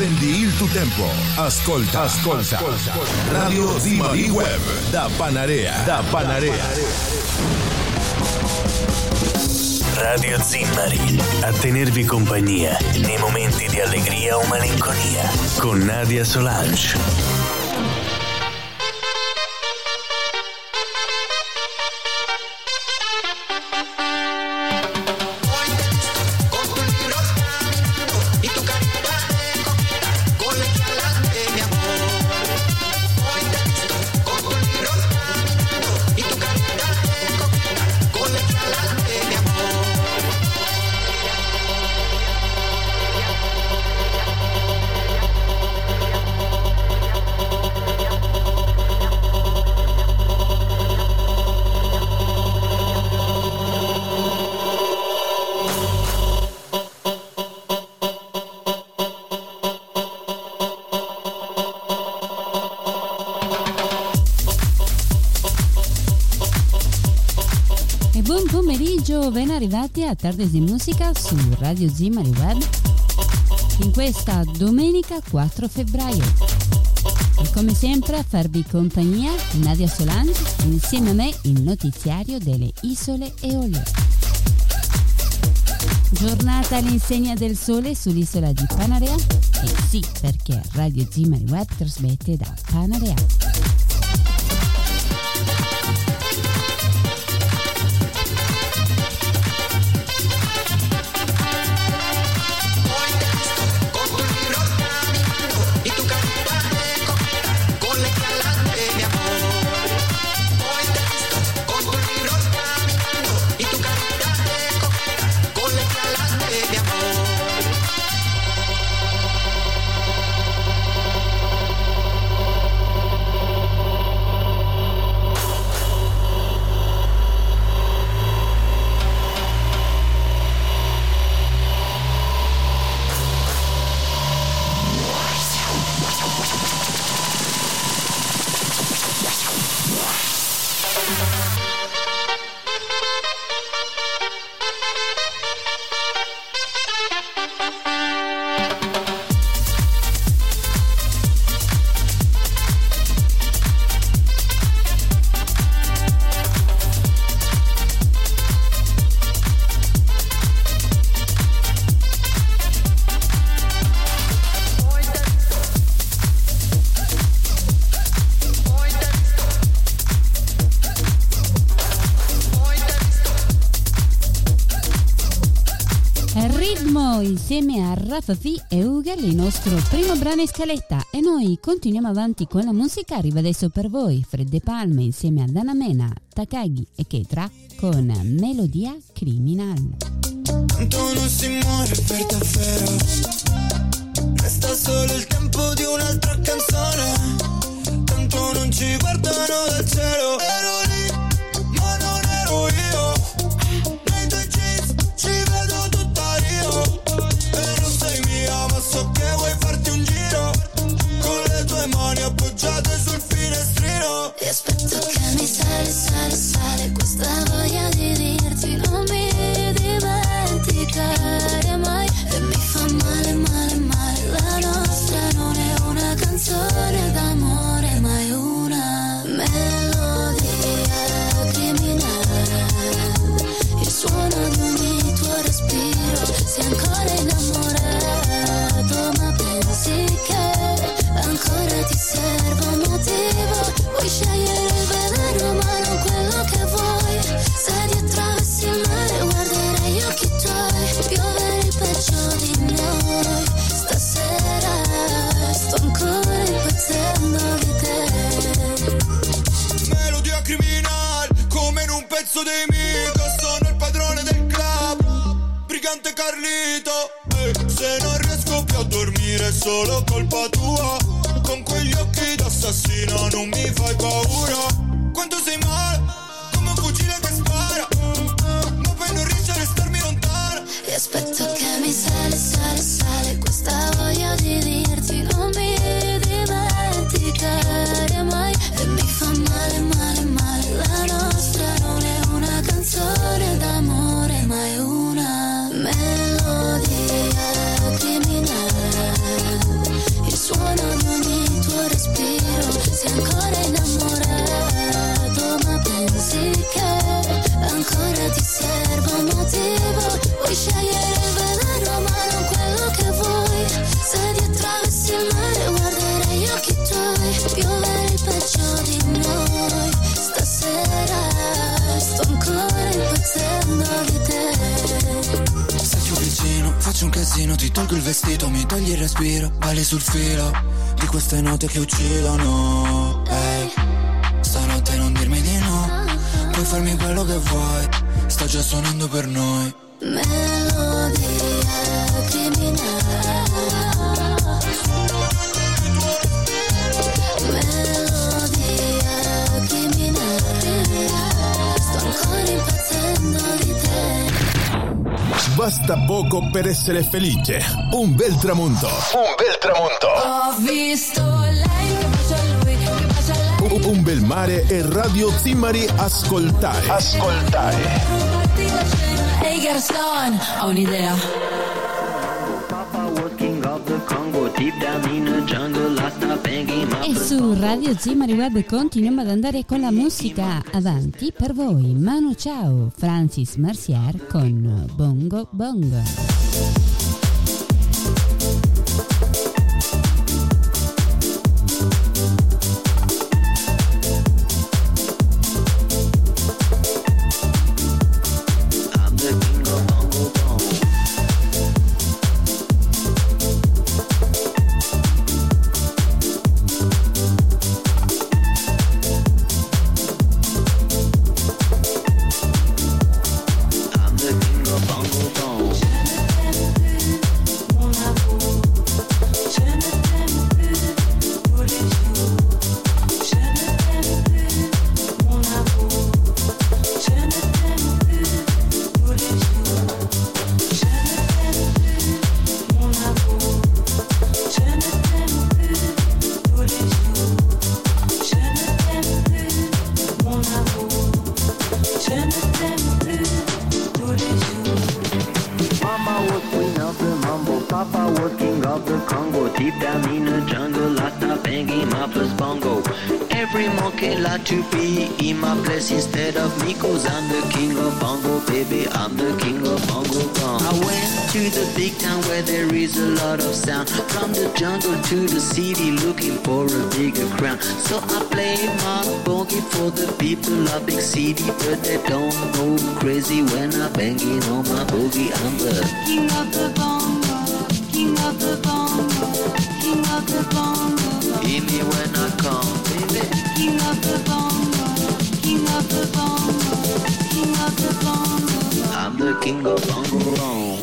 Prendi il tuo tempo. Ascolta, ascolta. Radio Zimari Web da Panarea. Da Panarea. Radio Zimmari, a tenervi compagnia nei momenti di allegria o malinconia, con Nadia Solange. Arrivati a Tardes di Musica su Radio Zimari Web in questa domenica 4 febbraio. E come sempre a farvi compagnia Nadia Solange insieme a me il notiziario delle isole Eolie. Giornata all'insegna del sole sull'isola di Panarea? E sì, perché Radio Zimari Web trasmette da Panarea. Insieme a Rafa V e Ugel il nostro primo brano in scaletta. E noi continuiamo avanti con la musica. Arriva adesso per voi Fredde Palme insieme a Dana Mena, Takagi e Ketra con Melodia Criminal. Tanto non si muore per davvero? Resta solo il tempo di un'altra canzone. Tanto non ci guardano dal cielo. Ero lì, pezzo dei mica Sono il padrone del club. Brigante Carlito Ehi, Se non riesco più a dormire è solo colpa tua. Con quegli occhi d'assassino non mi fai paura balli sul filo di queste note che uccidono. Ehi, stanotte non dirmi di no, puoi farmi quello che vuoi, sta già suonando per noi. Melodia criminale Melodia criminale Sto ancora impazzendo di te Basta poco per essere felice. Un bel tramonto. Un bel tramonto. Ho visto lei che bacia lui, che bacia lei Un, bel mare e Radio Zimmari ascoltare. Ascoltare. Ehi Garçon, ho un'idea E su Radio Zimari Web continuiamo ad andare con la musica avanti per voi. Manu Ciao, Francis Mercier con Bongo Bongo. Papa king of the Congo. Deep down in the jungle, start banging my first bongo. Every monkey like to be in my place instead of me, cause I'm the king of bongo, baby. I'm the king of bongo bong. I went to the big town where there is a lot of sound. From the jungle to the city, looking for a bigger crown. So I play my boogie for the people of big city, but they don't go crazy when I'm banging on my boogie. I'm the King of the bongo, of the bongo, king of the bongo, Hear me when I come, baby. king of the bongo, king of the bongo, king of the bongo, I'm the king of bongo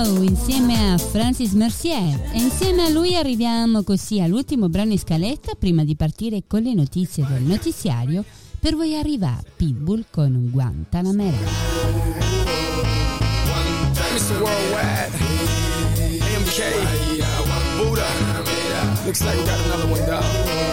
Ciao insieme a Francis Mercier e insieme a lui arriviamo così all'ultimo brano in scaletta prima di partire con le notizie del notiziario per voi arriva Pitbull con Guantanamera. Worldwide, AMK, Looks like we got another one down.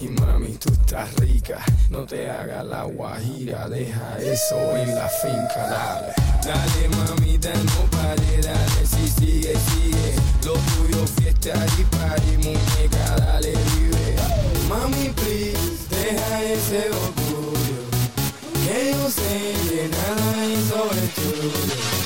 Y mami tú estás rica. No te hagas la guajira, deja eso en la finca, dale. Dale mamita, no pare, dale, si sigue, sigue. Lo tuyo fiesta y party, muñeca, dale, vive. Mami, please, deja ese orgullo. Que yo sé que nada hizo el.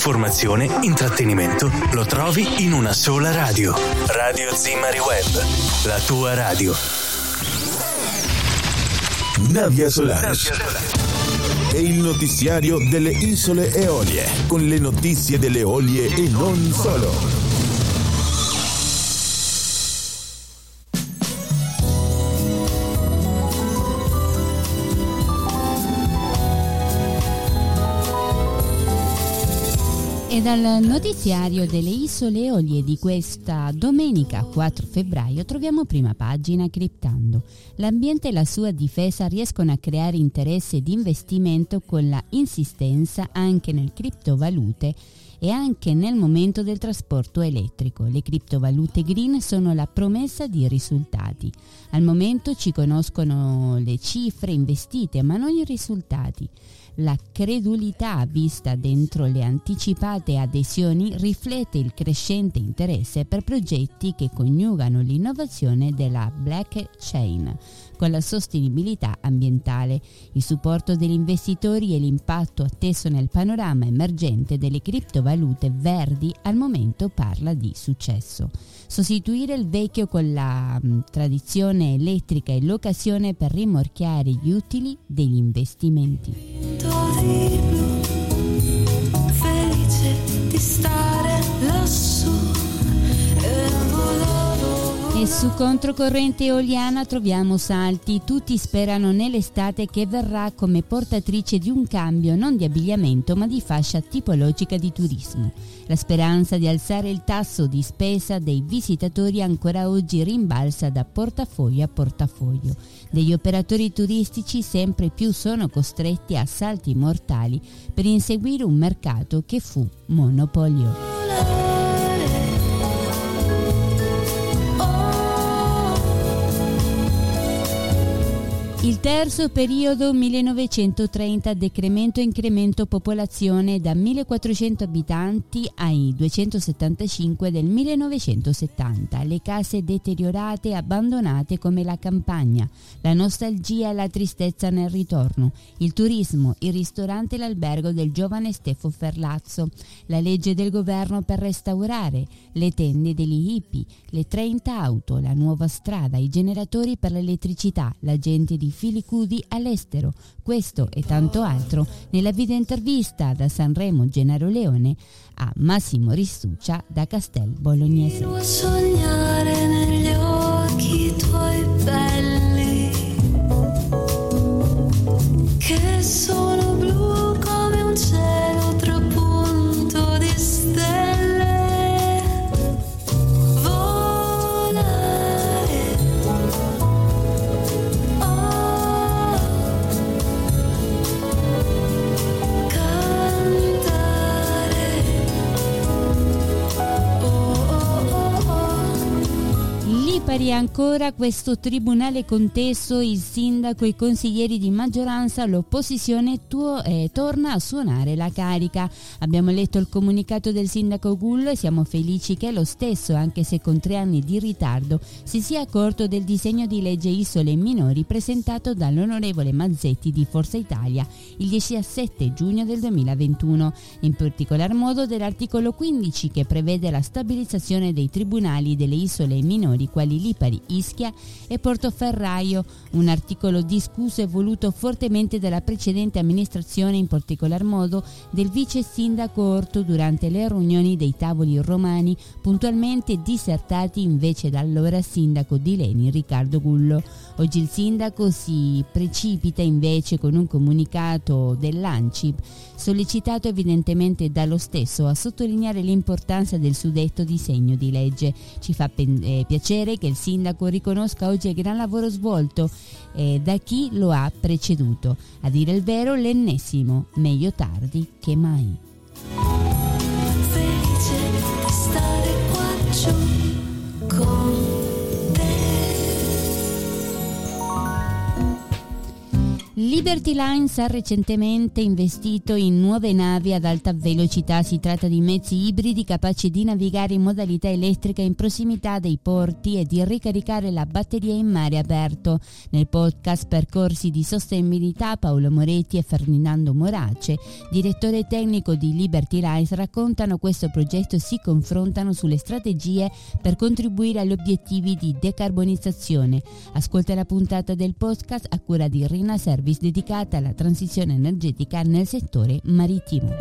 Informazione, intrattenimento. Lo trovi in una sola radio. Radio Zimari Web. La tua radio. Nadia Solari. È il notiziario delle isole Eolie, con le notizie delle Eolie e non solo. E dal notiziario delle isole Eolie di questa domenica 4 febbraio troviamo prima pagina criptando. L'ambiente e la sua difesa riescono a creare interesse ed investimento con la insistenza anche nel criptovalute e anche nel momento del trasporto elettrico. Le criptovalute green sono la promessa di risultati. Al momento ci conoscono le cifre investite, ma non i risultati. La credulità vista dentro le anticipate adesioni riflette il crescente interesse per progetti che coniugano l'innovazione della blockchain con la sostenibilità ambientale, il supporto degli investitori e l'impatto atteso nel panorama emergente delle criptovalute verdi al momento parla di successo. Sostituire il vecchio con la mh, tradizione elettrica è l'occasione per rimorchiare gli utili degli investimenti. felice di stare lassù E su controcorrente eoliana troviamo salti, tutti sperano nell'estate che verrà come portatrice di un cambio non di abbigliamento ma di fascia tipologica di turismo. La speranza di alzare il tasso di spesa dei visitatori ancora oggi rimbalza da portafoglio a portafoglio. Degli operatori turistici sempre più sono costretti a salti mortali per inseguire un mercato che fu monopolio. Il terzo periodo 1930 decremento e incremento popolazione da 1400 abitanti ai 275 del 1970, le case deteriorate e abbandonate come la campagna, la nostalgia e la tristezza nel ritorno, il turismo, il ristorante e l'albergo del giovane Stefo Ferlazzo, la legge del governo per restaurare, le tende degli hippie, le 30 auto, la nuova strada, i generatori per l'elettricità, la gente di di Filicudi all'estero. Questo e tanto altro nella video intervista da Sanremo Gennaro Leone a Massimo Ristuccia da Castel Bolognese. sognare negli occhi tuoi belli che sono Ancora questo tribunale contesto, il sindaco i consiglieri di maggioranza, l'opposizione tuo, eh, torna a suonare la carica. Abbiamo letto il comunicato del sindaco Gullo e siamo felici che lo stesso, anche se con tre anni di ritardo, si sia accorto del disegno di legge Isole Minori presentato dall'onorevole Mazzetti di Forza Italia il 17 giugno del 2021, in particolar modo dell'articolo 15 che prevede la stabilizzazione dei tribunali delle isole minori quali Lipari, Ischia e Portoferraio, un articolo discusso e voluto fortemente dalla precedente amministrazione, in particolar modo del vice sindaco Orto durante le riunioni dei tavoli romani, puntualmente dissertati invece dall'ora sindaco di Leni Riccardo Gullo. Oggi il sindaco si precipita invece con un comunicato dell'ANCIP, sollecitato evidentemente dallo stesso a sottolineare l'importanza del suddetto disegno di legge. Ci fa eh, piacere che il sindaco riconosca oggi il gran lavoro svolto eh, da chi lo ha preceduto. A dire il vero, l'ennesimo, meglio tardi che mai. felice stare qua giù con Liberty Lines ha recentemente investito in nuove navi ad alta velocità. Si tratta di mezzi ibridi capaci di navigare in modalità elettrica in prossimità dei porti e di ricaricare la batteria in mare aperto. Nel podcast Percorsi di Sostenibilità Paolo Moretti e Ferdinando Morace, direttore tecnico di Liberty Lines, raccontano questo progetto e si confrontano sulle strategie per contribuire agli obiettivi di decarbonizzazione. Ascolta la puntata del podcast a cura di Rina Service dedicata alla transizione energetica nel settore marittimo.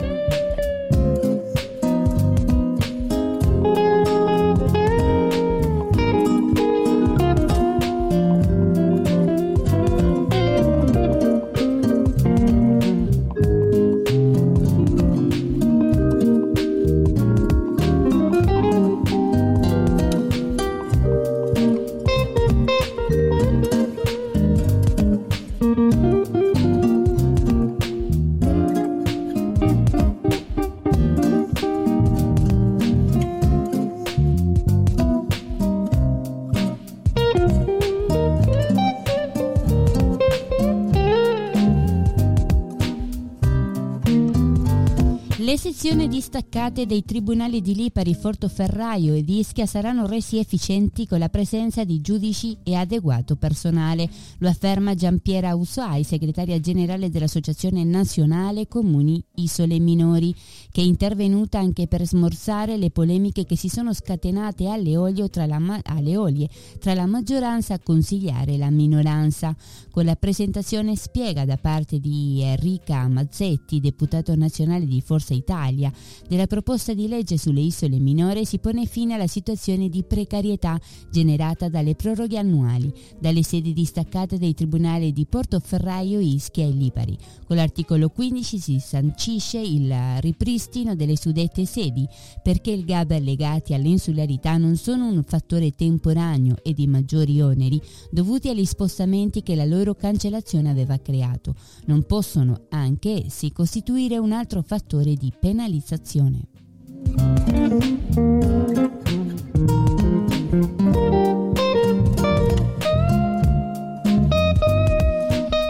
Le sezioni distaccate dei tribunali di Lipari, Fortoferraio e Ischia saranno resi efficienti con la presenza di giudici e adeguato personale, lo afferma Giampiera Usuai, segretaria generale dell'Associazione Nazionale Comuni Isole Minori, che è intervenuta anche per smorzare le polemiche che si sono scatenate alle tra la, ma- alle olie, tra la maggioranza consigliare la minoranza. Con la presentazione spiega da parte di Enrica Mazzetti, deputato nazionale di Forza Italia, della proposta di legge sulle isole minori si pone fine alla situazione di precarietà generata dalle proroghe annuali, dalle sedi distaccate dei tribunali di Portoferraio, Ischia e Lipari. Con l'articolo 15 si sancisce il ripristino delle suddette sedi, perché il gab legati all'insularità non sono un fattore temporaneo e di maggiori oneri dovuti agli spostamenti che la loro cancellazione aveva creato. Non possono anche essi costituire un altro fattore di penalizzazione.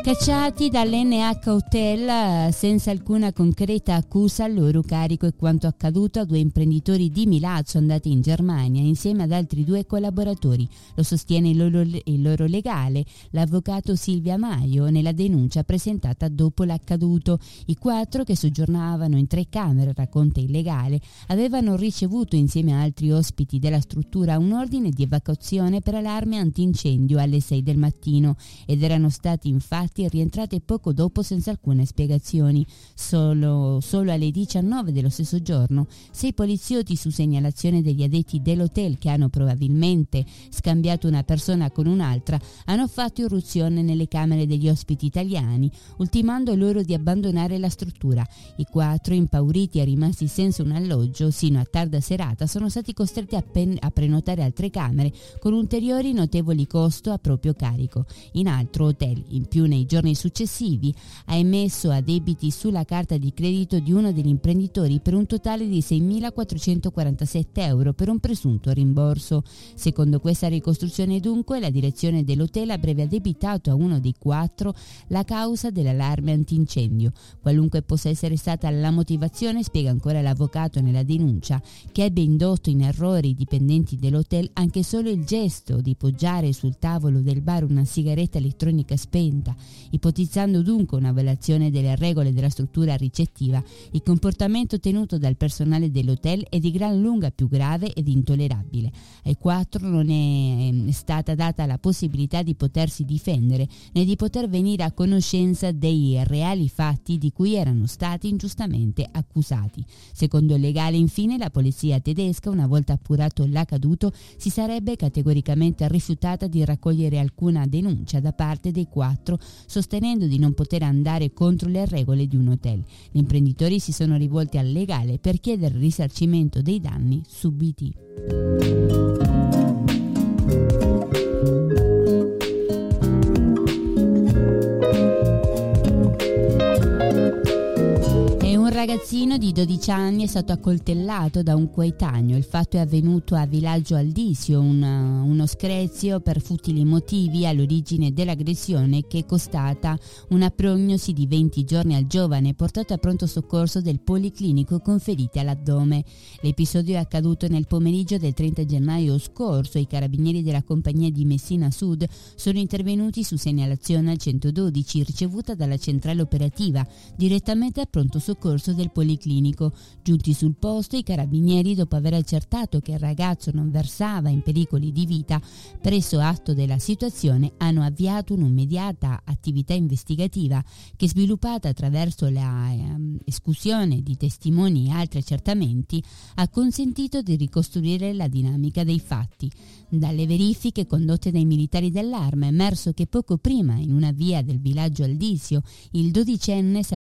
Cacciati dall'NH Hotel eh, senza alcuna concreta accusa al loro carico è quanto accaduto a due imprenditori di Milazzo andati in Germania insieme ad altri due collaboratori. Lo sostiene il loro, il loro legale, l'avvocato Silvia Maio, nella denuncia presentata dopo l'accaduto. I quattro che soggiornavano in tre camere, racconta il legale, avevano ricevuto insieme a altri ospiti della struttura un ordine di evacuazione per allarme antincendio alle 6 del mattino ed erano stati infatti infatti rientrate poco dopo senza alcune spiegazioni. Solo, solo alle 19 dello stesso giorno, sei poliziotti su segnalazione degli addetti dell'hotel che hanno probabilmente scambiato una persona con un'altra, hanno fatto irruzione nelle camere degli ospiti italiani, ultimando loro di abbandonare la struttura. I quattro, impauriti e rimasti senza un alloggio, sino a tarda serata, sono stati costretti a, pen- a prenotare altre camere con ulteriori notevoli costo a proprio carico. In altro hotel, in più nei giorni successivi ha emesso a debiti sulla carta di credito di uno degli imprenditori per un totale di 6.447 euro per un presunto rimborso. Secondo questa ricostruzione dunque la direzione dell'hotel avrebbe addebitato a uno dei quattro la causa dell'allarme antincendio. Qualunque possa essere stata la motivazione, spiega ancora l'avvocato nella denuncia, che ebbe indotto in errore i dipendenti dell'hotel anche solo il gesto di poggiare sul tavolo del bar una sigaretta elettronica spenta Ipotizzando dunque una violazione delle regole della struttura ricettiva, il comportamento tenuto dal personale dell'hotel è di gran lunga più grave ed intollerabile. Ai quattro non è ehm, stata data la possibilità di potersi difendere né di poter venire a conoscenza dei reali fatti di cui erano stati ingiustamente accusati. Secondo il legale, infine, la polizia tedesca, una volta appurato l'accaduto, si sarebbe categoricamente rifiutata di raccogliere alcuna denuncia da parte dei quattro sostenendo di non poter andare contro le regole di un hotel. Gli imprenditori si sono rivolti al legale per chiedere risarcimento dei danni subiti. Ragazzino di 12 anni è stato accoltellato da un coetaneo. Il fatto è avvenuto a Villaggio Aldisio, una, uno screzio per futili motivi all'origine dell'aggressione che è costata una prognosi di 20 giorni al giovane portato a pronto soccorso del policlinico con ferite all'addome. L'episodio è accaduto nel pomeriggio del 30 gennaio scorso. I carabinieri della compagnia di Messina Sud sono intervenuti su segnalazione al 112 ricevuta dalla centrale operativa direttamente a pronto soccorso soccorso del Policlinico. Giunti sul posto, i carabinieri, dopo aver accertato che il ragazzo non versava in pericoli di vita, preso atto della situazione, hanno avviato un'immediata attività investigativa che, sviluppata attraverso la eh, di testimoni e altri accertamenti, ha consentito di ricostruire la dinamica dei fatti. Dalle verifiche condotte dai militari dell'arma è emerso che poco prima, in una via del villaggio Aldisio, il dodicenne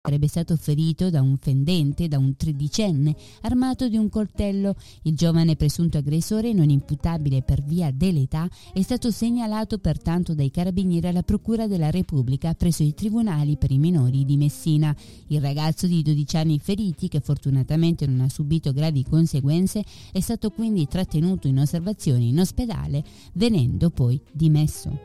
Sarebbe stato ferito da un fendente, da un tredicenne, armato di un coltello. Il giovane presunto aggressore, non imputabile per via dell'età, è stato segnalato pertanto dai carabinieri alla Procura della Repubblica presso i tribunali per i minori di Messina. Il ragazzo di 12 anni feriti, che fortunatamente non ha subito gravi conseguenze, è stato quindi trattenuto in osservazione in ospedale, venendo poi dimesso.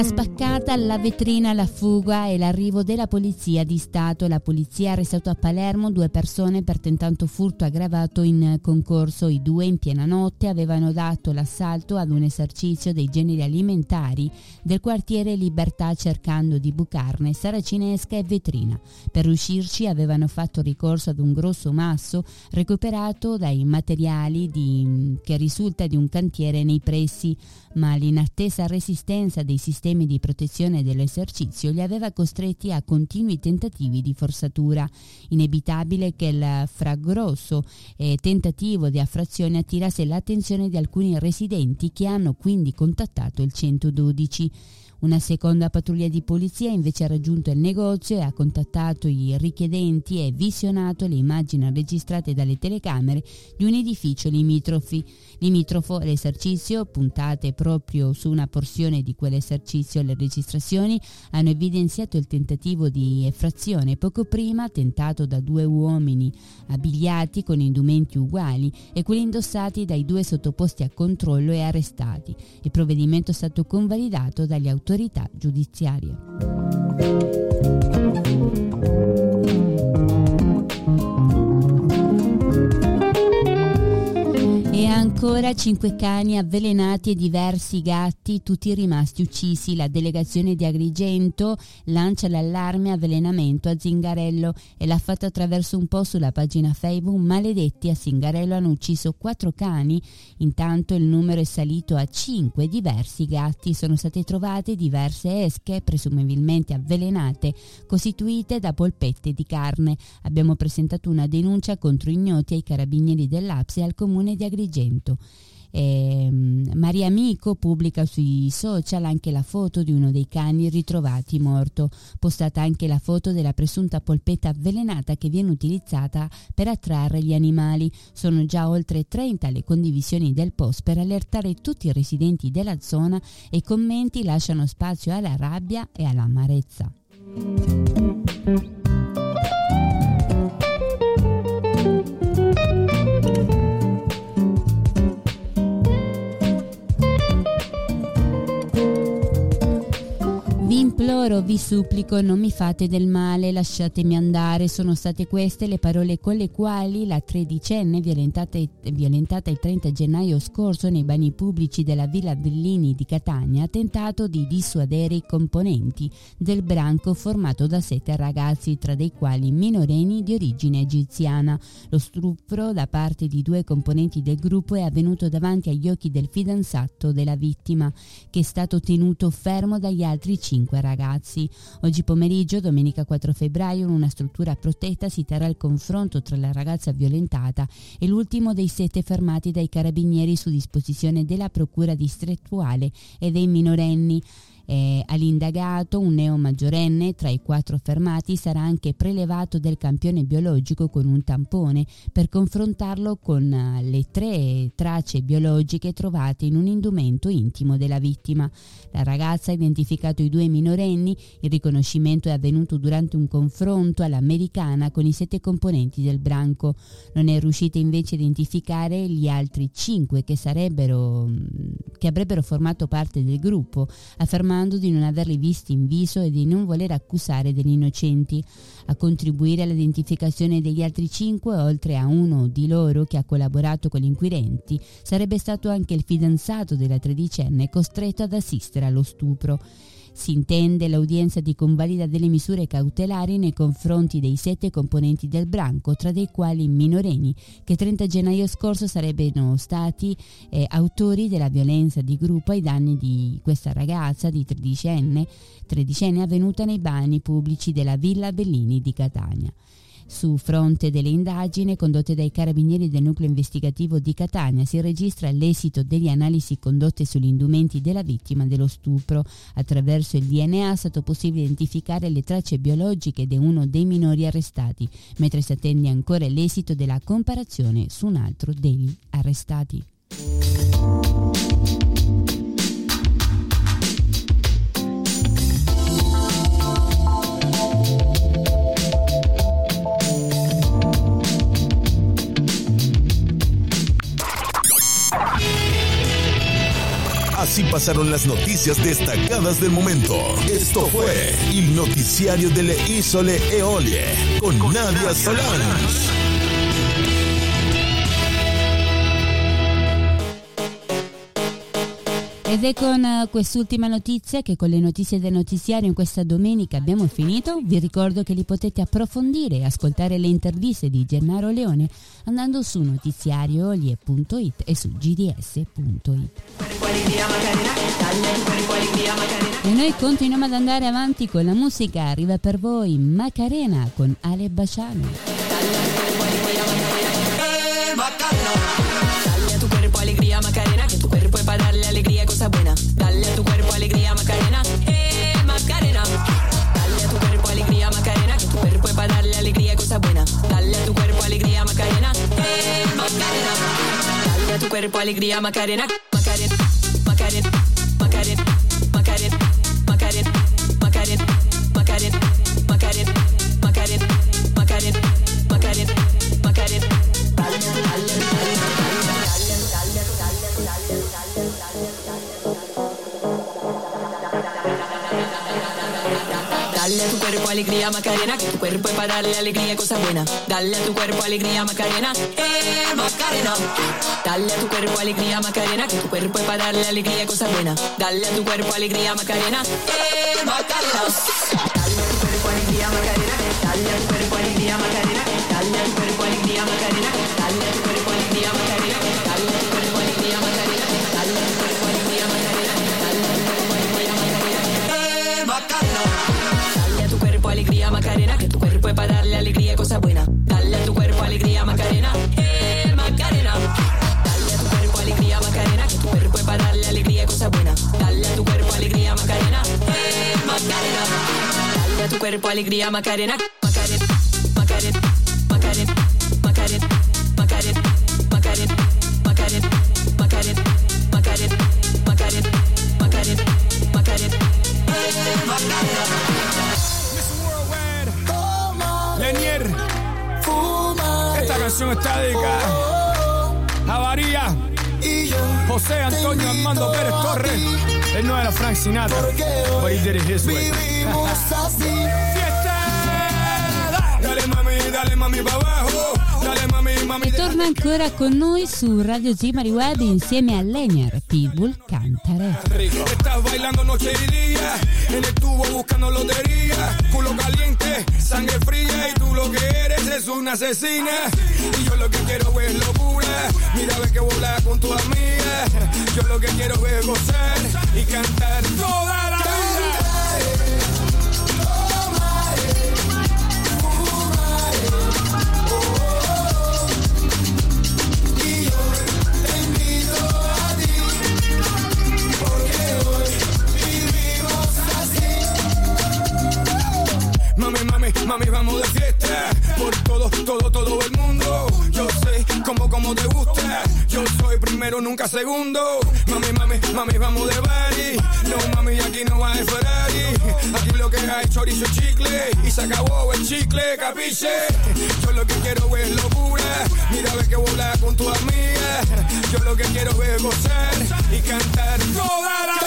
La spaccata, la vetrina, la fuga e l'arrivo della polizia di Stato. La polizia ha arrestato a Palermo due persone per tentato furto aggravato in concorso. I due in piena notte avevano dato l'assalto ad un esercizio dei generi alimentari del quartiere Libertà cercando di bucarne saracinesca e vetrina. Per uscirci avevano fatto ricorso ad un grosso masso recuperato dai materiali di, che risulta di un cantiere nei pressi, ma l'inattesa resistenza dei sistemi sistemi di protezione dell'esercizio li aveva costretti a continui tentativi di forzatura. Inevitabile che il fragrosso eh, tentativo di affrazione attirasse l'attenzione di alcuni residenti che hanno quindi contattato il 112. Una seconda pattuglia di polizia invece ha raggiunto il negozio e ha contattato i richiedenti e visionato le immagini registrate dalle telecamere di un edificio limitrofi. limitrofo. L'esercizio, puntate proprio su una porzione di quell'esercizio, le registrazioni hanno evidenziato il tentativo di effrazione poco prima tentato da due uomini abbigliati con indumenti uguali e quelli indossati dai due sottoposti a controllo e arrestati. Il provvedimento è stato convalidato dagli autorità autorità giudiziarie. Ancora cinque cani avvelenati e diversi gatti, tutti rimasti uccisi. La delegazione di Agrigento lancia l'allarme avvelenamento a Zingarello e l'ha fatto attraverso un post sulla pagina Facebook. Maledetti a Zingarello hanno ucciso quattro cani, intanto il numero è salito a cinque. Diversi gatti sono state trovate diverse esche, presumibilmente avvelenate, costituite da polpette di carne. Abbiamo presentato una denuncia contro ignoti ai carabinieri dell'Apsi e al comune di Agrigento. Eh, Maria Amico pubblica sui social anche la foto di uno dei cani ritrovati morto, postata anche la foto della presunta polpetta avvelenata che viene utilizzata per attrarre gli animali. Sono già oltre 30 le condivisioni del post per allertare tutti i residenti della zona e i commenti lasciano spazio alla rabbia e all'amarezza. Imploro, vi supplico, non mi fate del male, lasciatemi andare. Sono state queste le parole con le quali la tredicenne, violentata, violentata il 30 gennaio scorso nei bagni pubblici della Villa Bellini di Catania, ha tentato di dissuadere i componenti del branco formato da sette ragazzi, tra dei quali minorenni di origine egiziana. Lo stupro da parte di due componenti del gruppo è avvenuto davanti agli occhi del fidanzato della vittima, che è stato tenuto fermo dagli altri cinque ragazzi ragazzi. Oggi pomeriggio, domenica 4 febbraio, in una struttura protetta si terrà il confronto tra la ragazza violentata e l'ultimo dei sette fermati dai carabinieri su disposizione della procura distrettuale e dei minorenni. Eh, all'indagato, un neo maggiorenne tra i quattro fermati, sarà anche prelevato del campione biologico con un tampone per confrontarlo con uh, le tre tracce biologiche trovate in un indumento intimo della vittima. La ragazza ha identificato i due minorenni, il riconoscimento è avvenuto durante un confronto all'americana con i sette componenti del branco. Non è riuscita invece a identificare gli altri cinque che, che avrebbero formato parte del gruppo, affermando affermando di non averli visti in viso e di non voler accusare degli innocenti. A contribuire all'identificazione degli altri cinque, oltre a uno di loro che ha collaborato con gli inquirenti, sarebbe stato anche il fidanzato della tredicenne costretto ad assistere allo stupro. Si intende l'udienza di convalida delle misure cautelari nei confronti dei sette componenti del branco, tra dei quali minorenni, che 30 gennaio scorso sarebbero stati eh, autori della violenza di gruppo ai danni di questa ragazza di 13 anni, 13 anni avvenuta nei bagni pubblici della Villa Bellini di Catania. Su fronte delle indagini condotte dai carabinieri del nucleo investigativo di Catania si registra l'esito delle analisi condotte sugli indumenti della vittima dello stupro. Attraverso il DNA è stato possibile identificare le tracce biologiche di uno dei minori arrestati, mentre si attende ancora l'esito della comparazione su un altro degli arrestati. Así pasaron las noticias destacadas del momento. Esto fue el noticiario de Le Isole Eolie con, Nadia Solans. Ed è con uh, quest'ultima notizia che con le notizie del notiziario in questa domenica abbiamo finito. Vi ricordo che li potete approfondire e ascoltare le interviste di Gennaro Leone andando su notiziariolie.it e su gds.it. E noi continuiamo ad andare avanti con la musica. Arriva per voi Macarena con Ale Baciano. Alegría Macarena, cuerpo alegría Macarena, cuerpo alegría Macarena, que tu cuerpo es para darle alegría y cosas buenas. Dale a tu cuerpo alegría Macarena, eh Macarena. Dale a tu cuerpo alegría Macarena, que tu cuerpo es para darle alegría y cosas buenas. Dale a tu cuerpo alegría Macarena, eh Macarena. Dale a tu cuerpo alegría Macarena, dale a tu cuerpo alegría Macarena, cuerpo alegría Macarena, Macarena, Macarena, Macarena, Macarena, Macarena, Macarena, Macarena, Macarena, Macarena, Macarena, Macarena, Macarena, eh Macarena. Lenier. Esta canción está dedicada a María. José Antonio Armando Pérez Torres. Él no era Frank Sinatra, but he did it his way. Mami, pa' abajo. Dale mami, mami. E torna ancora con noi su Radio Zimari Web insieme a Lenier Pitbull Cantare. Estás bailando noche y día, en el tubo buscando lotería, culo caliente, sangre fría y tú lo que eres es una asesina. Y yo lo que quiero es locura, mira ve que volar con tu amiga. Yo lo que quiero es gozar y cantar mami, vamos de fiesta. Por todo, todo, todo el mundo. Yo sé cómo, cómo te gusta. Yo soy primero, nunca segundo. Mami, mami, mami, vamos de party. No, mami, aquí no hay Ferrari. Aquí lo que hay es chorizo y chicle. Y se acabó el chicle, capiche. Yo lo que quiero es locura. Mira, ve que volar con tu amiga. Yo lo que quiero es gozar Y cantar. Toda la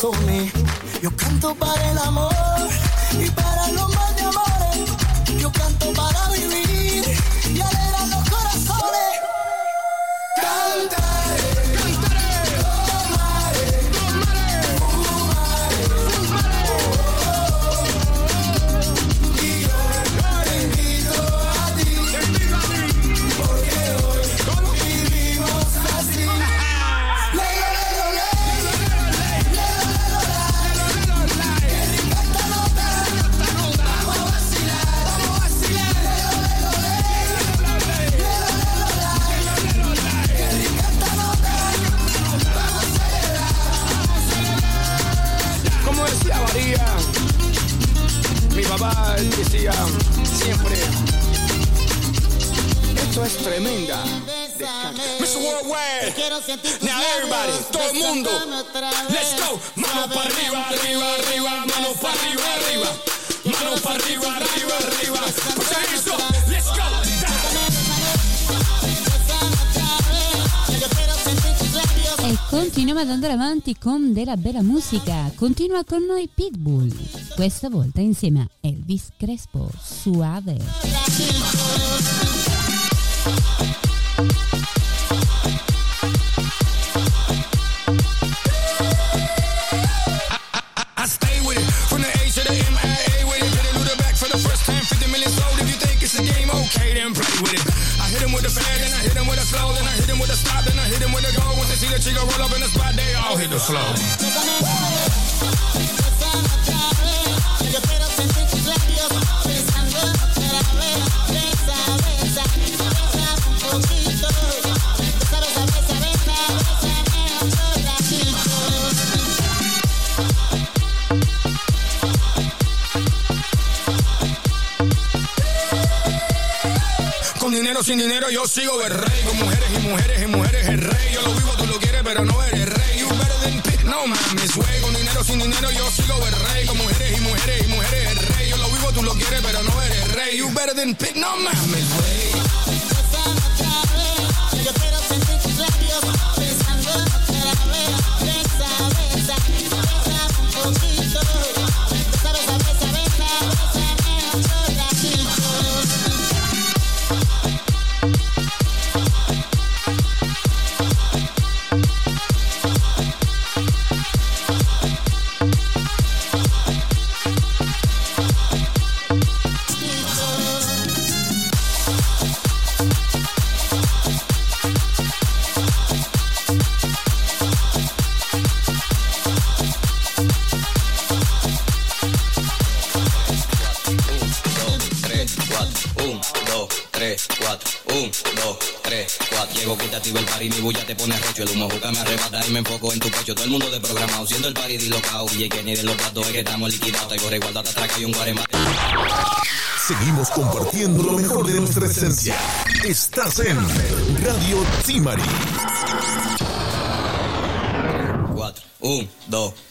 You can't eh. Yo canto él decía siempre, esto es tremenda. Mr. Worldwide, now everybody, todo el mundo, let's go, manos para arriba, arriba, arriba, manos para arriba, arriba. manos para arriba, arriba, arriba. Let's go. Continuiamo ad andare avanti con della bella musica. Continua con noi Pitbull, questa volta insieme a Elvis Crespo, Suave. The chica roll up in the spot, they all hit the flow. Con dinero, sin dinero, yo sigo el rey. Con mujeres y mujeres y mujeres el rey. Yo lo vivo, tú lo quieres, pero no eres rey. You better than pick, no mames, güey. Con dinero, sin dinero, yo sigo el rey. Con mujeres y mujeres y mujeres el rey. Yo lo vivo, tú lo quieres, pero no eres rey. You better than pick, no mames, güey. Pecho. Todo el mundo de programado, siendo el party dislocado. Y que ni de los datos es que estamos liquidados. Te corre igualdad, te atraca y un guaremate. Seguimos compartiendo lo mejor de nuestra esencia. Estás en Radio Timari. Cuatro, un,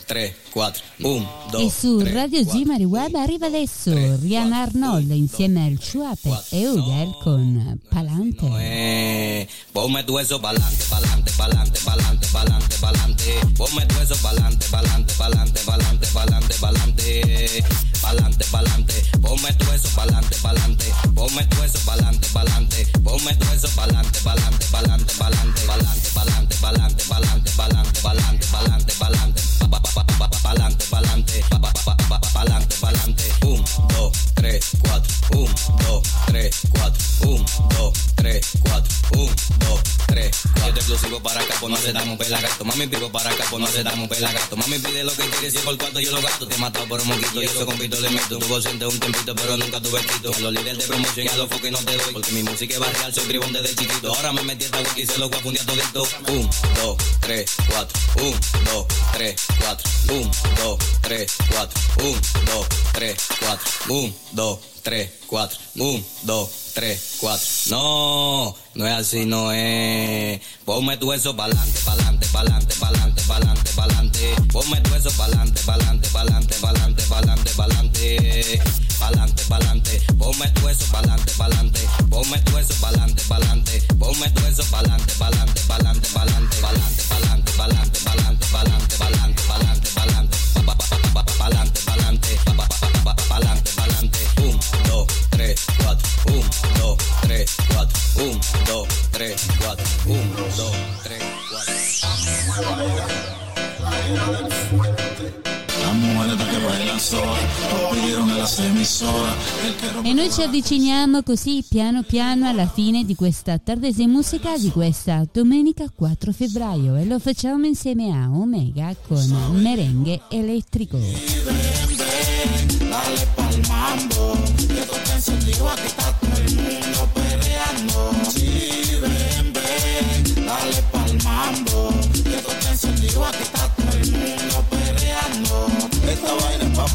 dos, tres, cuatro, un, E dos, su tre, Radio Zimari Web arriva adesso Rihanna Arnold insieme al Chuape e Udel con Palante. Eh, ponme tu eso pa'lante, pa'lante, pa'lante, pa'lante, pa'lante, pa'lante. Ponme tu eso pa'lante, pa'lante, pa'lante, pa'lante, pa'lante, pa'lante. Pa'lante, pa'lante. Ponme tu eso pa'lante, pa'lante. Ponme tu eso pa'lante, pa'lante. Ponme tu eso pa'lante, pa'lante, pa'lante, pa'lante, pa'lante, pa'lante, pa'lante, pa'lante, pa'lante, pa'lante, pa'lante, pa'lante. Pa, pa, pa, pa, pa, pa'lante, pa'lante, pa'lante, pa'lante. 1, 2, 3, 4, 1, 2, 3, 4, 1, 2, 3, 4, 1, 2, 3, yo te exclusivo para acá, pues no se damos pela gato. Mami, vivo para acá, pues no se damos pela gato. Mami, pide lo que quieres y por cuarto yo lo gasto. Te he matado por un moquito y eso con pito le meto. Tuvo siente un tempito, pero nunca tuve quito. A los líderes de promoción y a los foques no te doy. Porque mi música es barrial, soy tribón desde chiquito. Ahora me metí esta wiki y se lo voy a fundir todito. Un, dos, tres, cuatro. Un, dos, tres, cuatro. Un, dos, tres, cuatro. Un, dos, tres, cuatro. Un, dos, tres, cuatro. Un, dos, tres, cuatro. No, no es así, no es. Ponme tu eso pa'lante, pa'lante, pa'lante, pa'lante, pa'lante, pa'lante. Ponme tu eso pa'lante, pa'lante, pa'lante, pa'lante, pa'lante, pa'lante. Pa'lante, pa'lante. Ponme tu eso pa'lante, pa'lante. Ponme tu eso pa'lante, pa'lante. Ponme tu eso pa'lante, pa'lante, pa'lante, pa'lante, pa'lante, pa'lante, pa'lante, pa'lante, pa'lante, pa'lante, pa'lante, pa'lante. Pa, pa, pa, pa, pa, Pa'lante, E noi ci avviciniamo così piano piano alla fine di questa tardese musica di questa domenica 4 febbraio e lo facciamo insieme a Omega con Merengue Elettrico. Dale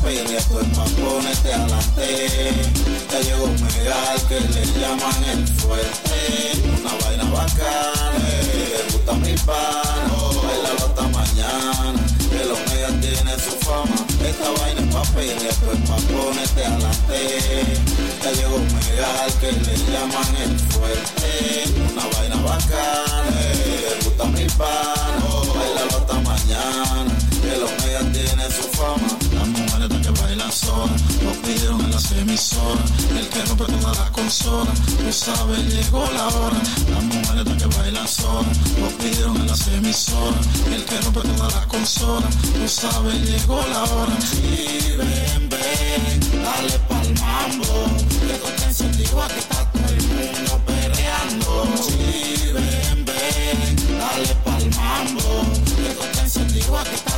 pelea, tu hermano ponete adelante. Ya llegó un megal que le llaman el fuerte. Una vaina bacana, le gusta mi pan, bailalo hasta mañana. Que los megas tienen su fama, esta vaina es pa' pelea, tu hermano ponete adelante. Ya llegó un megal que le llaman el fuerte. Una vaina bacana, le gusta mi pan, bailalo hasta mañana. Que los megas tienen su fama. Las que lo pidieron en las emisoras. El que rompe todas las consolas, tú sabes, llegó la hora. Las mujeres que bailan solas, lo pidieron en las emisoras. El que rompe todas las consolas, tú sabes, llegó la hora. Y ven, ven, dale pa'l mambo. Que tú te encendido, aquí está todo el mundo perreando. Sí, ven, ven, dale pa'l mambo. Que tú te encendido, aquí está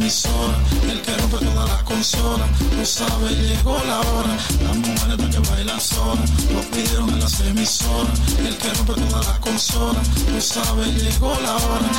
El que rompe todas las consolas, tú sabes, llegó la hora. Las mujeres están que bailan solas, lo pidieron en las emisoras. El que rompe todas las consolas, tú sabes, llegó la hora.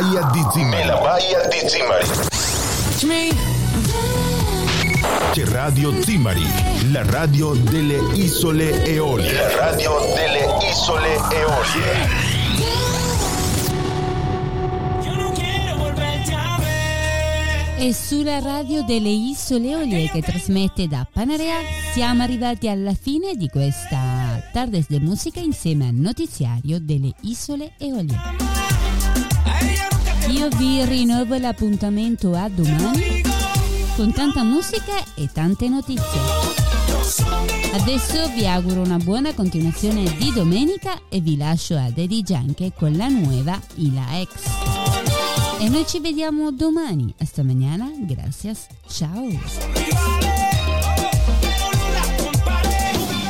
Baia di Zimari. Nella baia di Zimari. C'è Radio Zimari, la radio delle isole Eolie. La radio delle isole Eolie. E sulla radio delle Isole Olie che trasmette da Panarea siamo arrivati alla fine di questa Tardes de Musica insieme al notiziario delle Isole Eolie. Io vi rinnovo l'appuntamento a domani con tanta musica e tante notizie. Adesso vi auguro una buona continuazione di domenica e vi lascio a Daddy Gianche con la nuova Ila X. E noi ci vediamo domani. Hasta mañana. Gracias. Ciao.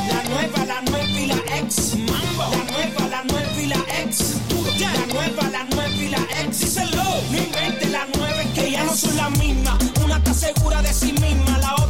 La nueva, la nueva y la ex. Mambo. La nueva, la nueva y la ex. La nueva, No invente la nueva, es que ya no son la misma. Una está segura de sí misma, la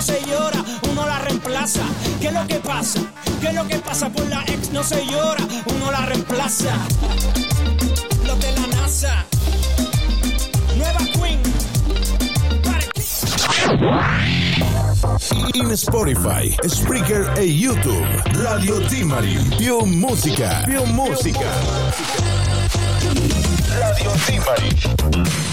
No se llora, uno la reemplaza. ¿Qué es lo que pasa? ¿Qué es lo que pasa por la ex? No se llora, uno la reemplaza. Los de la NASA. Nueva Queen. In Spotify, Spreaker e YouTube. Radio Timari. Più musica. Più musica. Radio Timari.